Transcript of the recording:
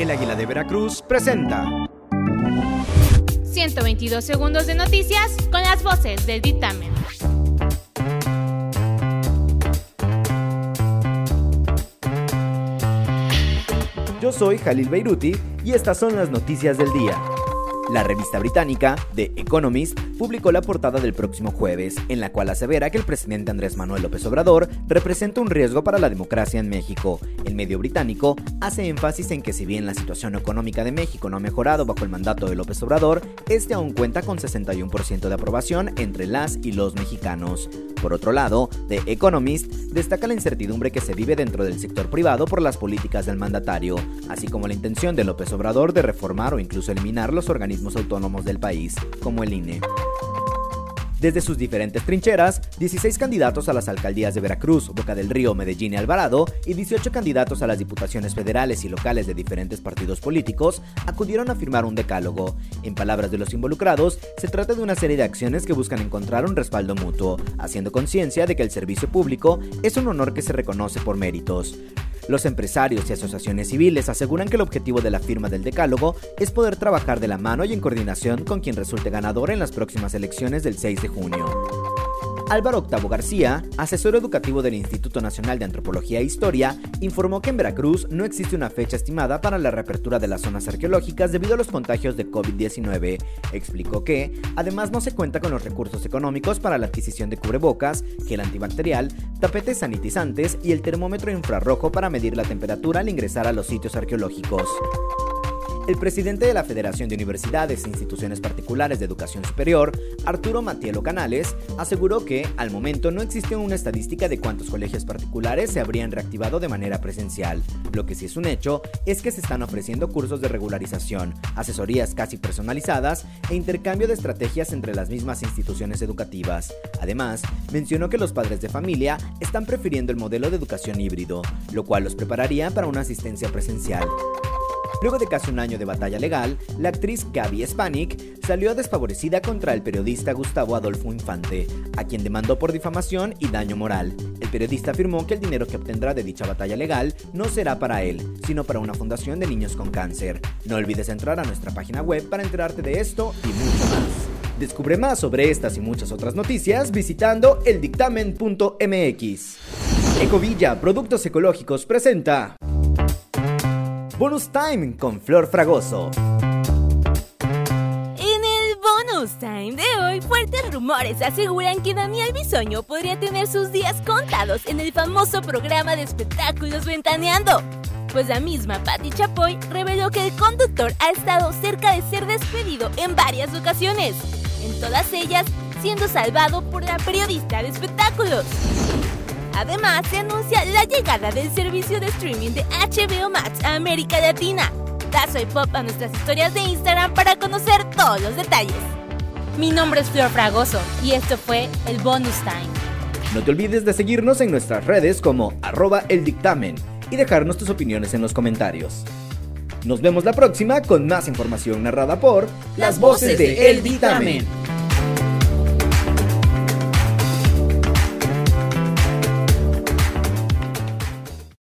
El Águila de Veracruz presenta 122 segundos de noticias con las voces del dictamen. Yo soy Jalil Beiruti y estas son las noticias del día. La revista británica, The Economist, publicó la portada del próximo jueves, en la cual asevera que el presidente Andrés Manuel López Obrador representa un riesgo para la democracia en México. El medio británico hace énfasis en que si bien la situación económica de México no ha mejorado bajo el mandato de López Obrador, este aún cuenta con 61% de aprobación entre las y los mexicanos. Por otro lado, The Economist destaca la incertidumbre que se vive dentro del sector privado por las políticas del mandatario, así como la intención de López Obrador de reformar o incluso eliminar los organismos autónomos del país, como el INE. Desde sus diferentes trincheras, 16 candidatos a las alcaldías de Veracruz, Boca del Río, Medellín y Alvarado, y 18 candidatos a las diputaciones federales y locales de diferentes partidos políticos acudieron a firmar un decálogo. En palabras de los involucrados, se trata de una serie de acciones que buscan encontrar un respaldo mutuo, haciendo conciencia de que el servicio público es un honor que se reconoce por méritos. Los empresarios y asociaciones civiles aseguran que el objetivo de la firma del decálogo es poder trabajar de la mano y en coordinación con quien resulte ganador en las próximas elecciones del 6 de junio. Álvaro Octavo García, asesor educativo del Instituto Nacional de Antropología e Historia, informó que en Veracruz no existe una fecha estimada para la reapertura de las zonas arqueológicas debido a los contagios de COVID-19. Explicó que, además, no se cuenta con los recursos económicos para la adquisición de cubrebocas, gel antibacterial, tapetes sanitizantes y el termómetro infrarrojo para medir la temperatura al ingresar a los sitios arqueológicos. El presidente de la Federación de Universidades e Instituciones Particulares de Educación Superior, Arturo Matielo Canales, aseguró que, al momento, no existe una estadística de cuántos colegios particulares se habrían reactivado de manera presencial. Lo que sí es un hecho es que se están ofreciendo cursos de regularización, asesorías casi personalizadas e intercambio de estrategias entre las mismas instituciones educativas. Además, mencionó que los padres de familia están prefiriendo el modelo de educación híbrido, lo cual los prepararía para una asistencia presencial. Luego de casi un año de batalla legal, la actriz Gaby Spanik salió desfavorecida contra el periodista Gustavo Adolfo Infante, a quien demandó por difamación y daño moral. El periodista afirmó que el dinero que obtendrá de dicha batalla legal no será para él, sino para una fundación de niños con cáncer. No olvides entrar a nuestra página web para enterarte de esto y mucho más. Descubre más sobre estas y muchas otras noticias visitando eldictamen.mx. Ecovilla Productos Ecológicos presenta Bonus Time con Flor Fragoso. En el Bonus Time de hoy, fuertes rumores aseguran que Daniel Bisoño podría tener sus días contados en el famoso programa de espectáculos Ventaneando. Pues la misma Patti Chapoy reveló que el conductor ha estado cerca de ser despedido en varias ocasiones, en todas ellas siendo salvado por la periodista de espectáculos. Además, se anuncia la llegada del servicio de streaming de HBO Max a América Latina. Da soy pop a nuestras historias de Instagram para conocer todos los detalles. Mi nombre es Flor Fragoso y esto fue el Bonus Time. No te olvides de seguirnos en nuestras redes como arroba el dictamen y dejarnos tus opiniones en los comentarios. Nos vemos la próxima con más información narrada por las voces de El Dictamen.